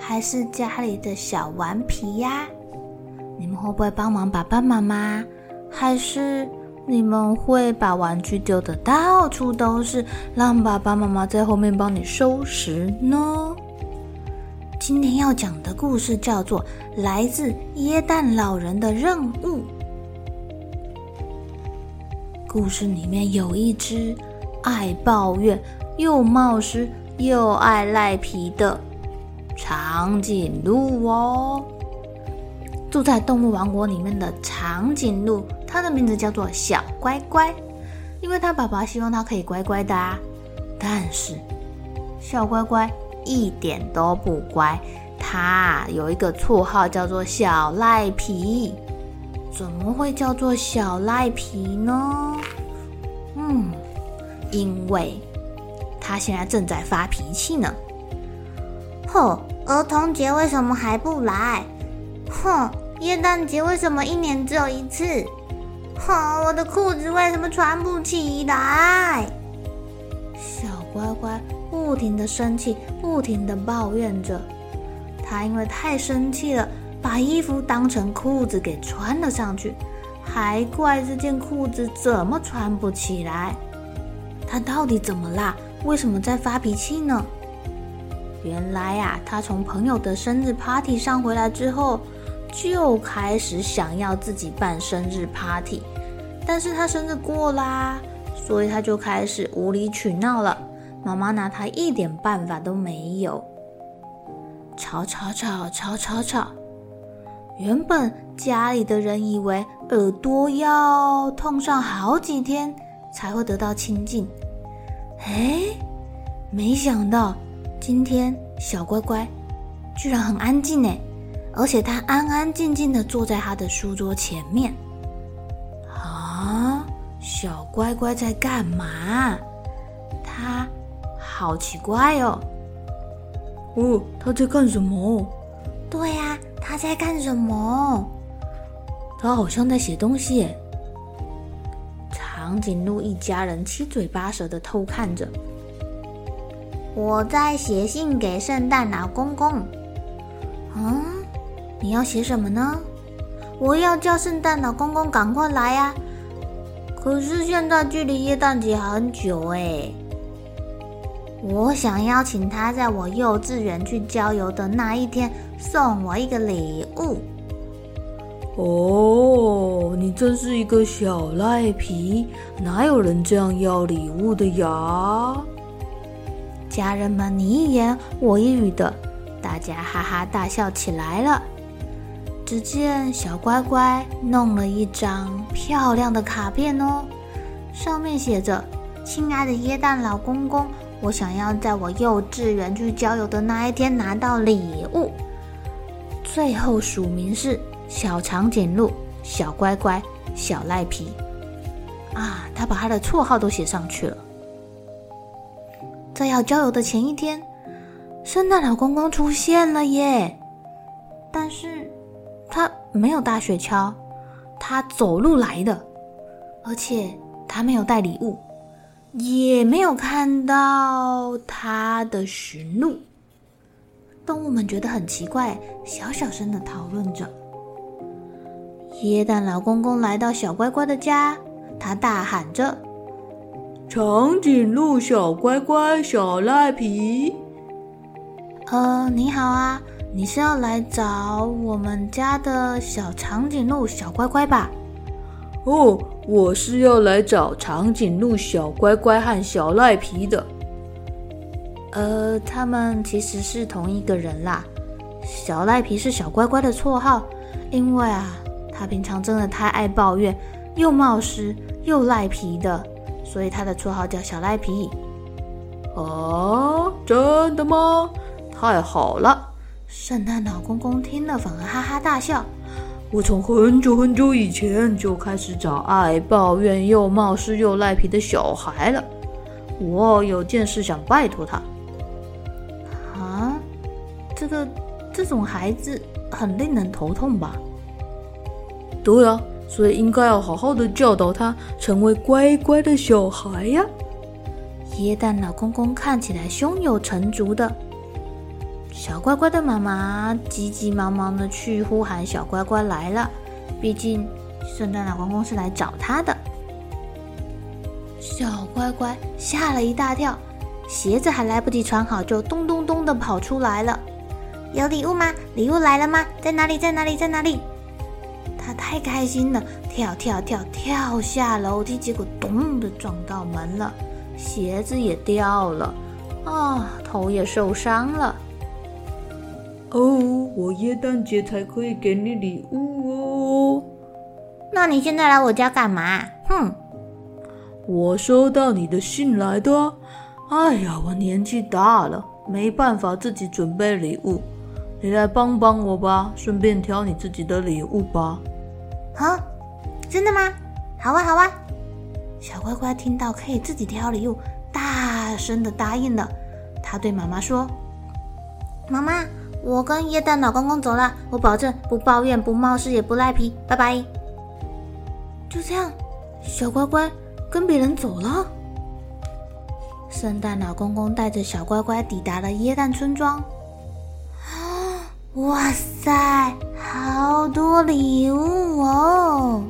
还是家里的小顽皮呀？你们会不会帮忙爸爸妈妈？还是你们会把玩具丢的到处都是，让爸爸妈妈在后面帮你收拾呢？今天要讲的故事叫做《来自耶诞老人的任务》。故事里面有一只爱抱怨、又冒失又爱赖皮的。长颈鹿哦，住在动物王国里面的长颈鹿，它的名字叫做小乖乖，因为它爸爸希望它可以乖乖的啊。但是小乖乖一点都不乖，它有一个绰号叫做小赖皮。怎么会叫做小赖皮呢？嗯，因为它现在正在发脾气呢。哼，儿童节为什么还不来？哼，耶诞节为什么一年只有一次？哼，我的裤子为什么穿不起来？小乖乖不停地生气，不停地抱怨着。他因为太生气了，把衣服当成裤子给穿了上去，还怪这件裤子怎么穿不起来。他到底怎么啦？为什么在发脾气呢？原来啊，他从朋友的生日 party 上回来之后，就开始想要自己办生日 party，但是他生日过啦，所以他就开始无理取闹了。妈妈拿他一点办法都没有，吵吵吵吵吵吵。原本家里的人以为耳朵要痛上好几天才会得到清静，哎，没想到。今天小乖乖居然很安静呢，而且他安安静静的坐在他的书桌前面。啊，小乖乖在干嘛？他好奇怪哦。哦，他在干什么？对呀，他在干什么？他好像在写东西耶。长颈鹿一家人七嘴八舌的偷看着。我在写信给圣诞老公公。嗯，你要写什么呢？我要叫圣诞老公公赶快来呀！可是现在距离耶诞节很久哎。我想邀请他在我幼稚园去郊游的那一天送我一个礼物。哦，你真是一个小赖皮，哪有人这样要礼物的呀？家人们你一言我一语的，大家哈哈大笑起来了。只见小乖乖弄了一张漂亮的卡片哦，上面写着：“亲爱的耶诞老公公，我想要在我幼稚园去郊游的那一天拿到礼物。”最后署名是小长颈鹿、小乖乖、小赖皮。啊，他把他的绰号都写上去了。在要郊游的前一天，圣诞老公公出现了耶！但是他没有搭雪橇，他走路来的，而且他没有带礼物，也没有看到他的驯鹿。动物们觉得很奇怪，小小声的讨论着。耶诞老公公来到小乖乖的家，他大喊着。长颈鹿小乖乖，小赖皮。呃，你好啊，你是要来找我们家的小长颈鹿小乖乖吧？哦，我是要来找长颈鹿小乖乖和小赖皮的。呃，他们其实是同一个人啦。小赖皮是小乖乖的绰号，因为啊，他平常真的太爱抱怨，又冒失又赖皮的，所以他的绰号叫小赖皮。哦，真的吗？太好了！圣诞老公公听了，反而哈哈大笑。我从很久很久以前就开始找爱抱怨又冒失又赖皮的小孩了。我有件事想拜托他。啊，这个这种孩子很令人头痛吧？对啊，所以应该要好好的教导他，成为乖乖的小孩呀。耶诞老公公看起来胸有成竹的。小乖乖的妈妈急急忙忙的去呼喊：“小乖乖来了！”毕竟圣诞老公公是来找他的。小乖乖吓了一大跳，鞋子还来不及穿好，就咚咚咚的跑出来了。有礼物吗？礼物来了吗？在哪里？在哪里？在哪里？他太开心了，跳跳跳跳下楼梯，结果咚的撞到门了，鞋子也掉了，啊、哦，头也受伤了。哦，我耶诞节才可以给你礼物哦。那你现在来我家干嘛？哼，我收到你的信来的。哎呀，我年纪大了，没办法自己准备礼物，你来帮帮我吧，顺便挑你自己的礼物吧。啊，真的吗？好啊，好啊。小乖乖听到可以自己挑礼物，大声的答应了。他对妈妈说：“妈妈。”我跟耶诞老公公走了，我保证不抱怨、不冒失、也不赖皮，拜拜。就这样，小乖乖跟别人走了。圣诞老公公带着小乖乖抵达了椰蛋村庄。啊，哇塞，好多礼物哦！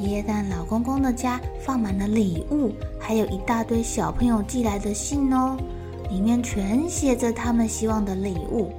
耶诞老公公的家放满了礼物，还有一大堆小朋友寄来的信哦。里面全写着他们希望的礼物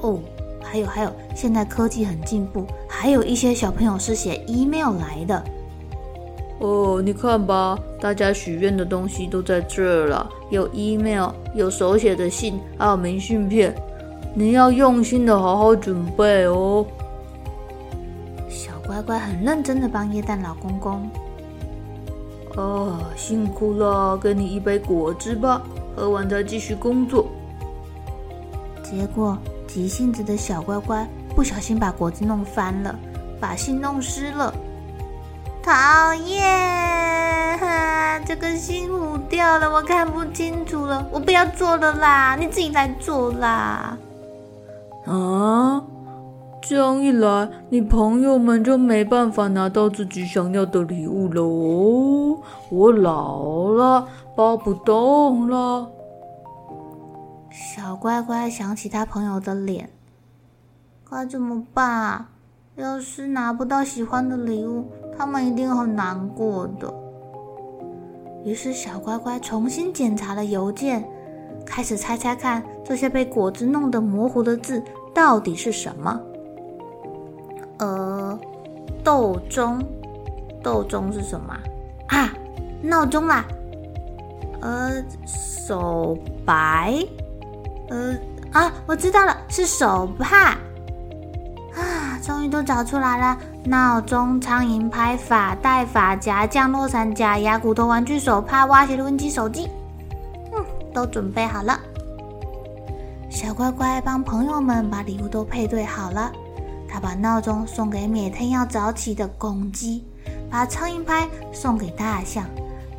哦，还有还有，现在科技很进步，还有一些小朋友是写 email 来的哦。你看吧，大家许愿的东西都在这儿了，有 email，有手写的信，还有明信片。你要用心的好好准备哦。小乖乖很认真的帮耶诞老公公。哦，辛苦了，给你一杯果汁吧。喝完再继续工作。结果急性子的小乖乖不小心把果汁弄翻了，把信弄湿了。讨厌！这个信糊掉了，我看不清楚了。我不要做了啦，你自己来做啦。啊，这样一来，你朋友们就没办法拿到自己想要的礼物了哦。我老了。包不动了，小乖乖想起他朋友的脸，该怎么办啊？要是拿不到喜欢的礼物，他们一定很难过的。于是小乖乖重新检查了邮件，开始猜猜看这些被果汁弄得模糊的字到底是什么。呃，豆钟，豆钟是什么啊？闹钟啦！呃，手白，呃啊，我知道了，是手帕啊！终于都找出来了：闹钟、苍蝇拍、发带、发夹、降落伞、假牙、骨头玩具、手帕、挖鞋、录音机、手机，嗯，都准备好了。小乖乖帮朋友们把礼物都配对好了。他把闹钟送给每天要早起的公鸡，把苍蝇拍送给大象。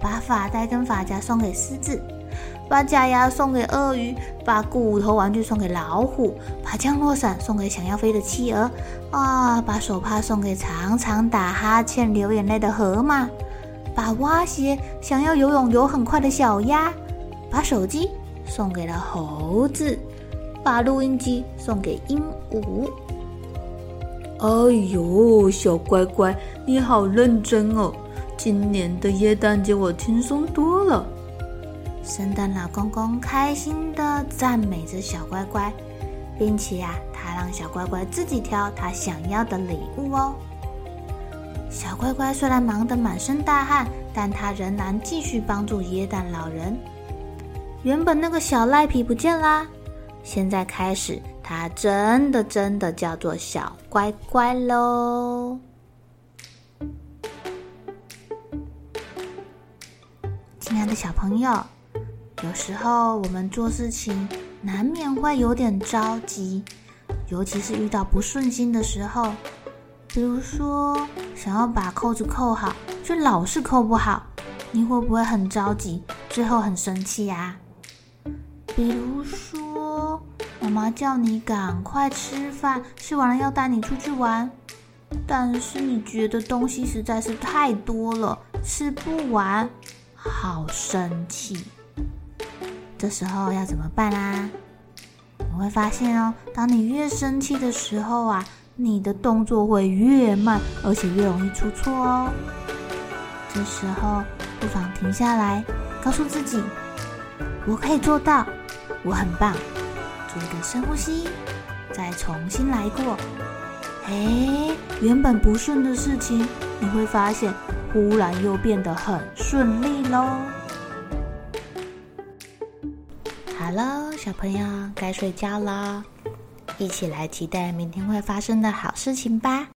把发带跟发夹送给狮子，把假牙送给鳄鱼，把骨头玩具送给老虎，把降落伞送给想要飞的企鹅，啊，把手帕送给常常打哈欠、流眼泪的河马，把蛙鞋想要游泳游很快的小鸭，把手机送给了猴子，把录音机送给鹦鹉。哎呦，小乖乖，你好认真哦！今年的耶诞节我轻松多了。圣诞老公公开心的赞美着小乖乖，并且啊，他让小乖乖自己挑他想要的礼物哦。小乖乖虽然忙得满身大汗，但他仍然继续帮助耶诞老人。原本那个小赖皮不见啦，现在开始，它真的真的叫做小乖乖喽。亲爱的小朋友，有时候我们做事情难免会有点着急，尤其是遇到不顺心的时候。比如说，想要把扣子扣好，却老是扣不好，你会不会很着急，最后很生气呀？比如说，妈妈叫你赶快吃饭，吃完了要带你出去玩，但是你觉得东西实在是太多了，吃不完。好生气，这时候要怎么办啊？你会发现哦，当你越生气的时候啊，你的动作会越慢，而且越容易出错哦。这时候不妨停下来，告诉自己：“我可以做到，我很棒。”做一个深呼吸，再重新来过。哎，原本不顺的事情，你会发现。忽然又变得很顺利喽！好了，小朋友该睡觉啦，一起来期待明天会发生的好事情吧。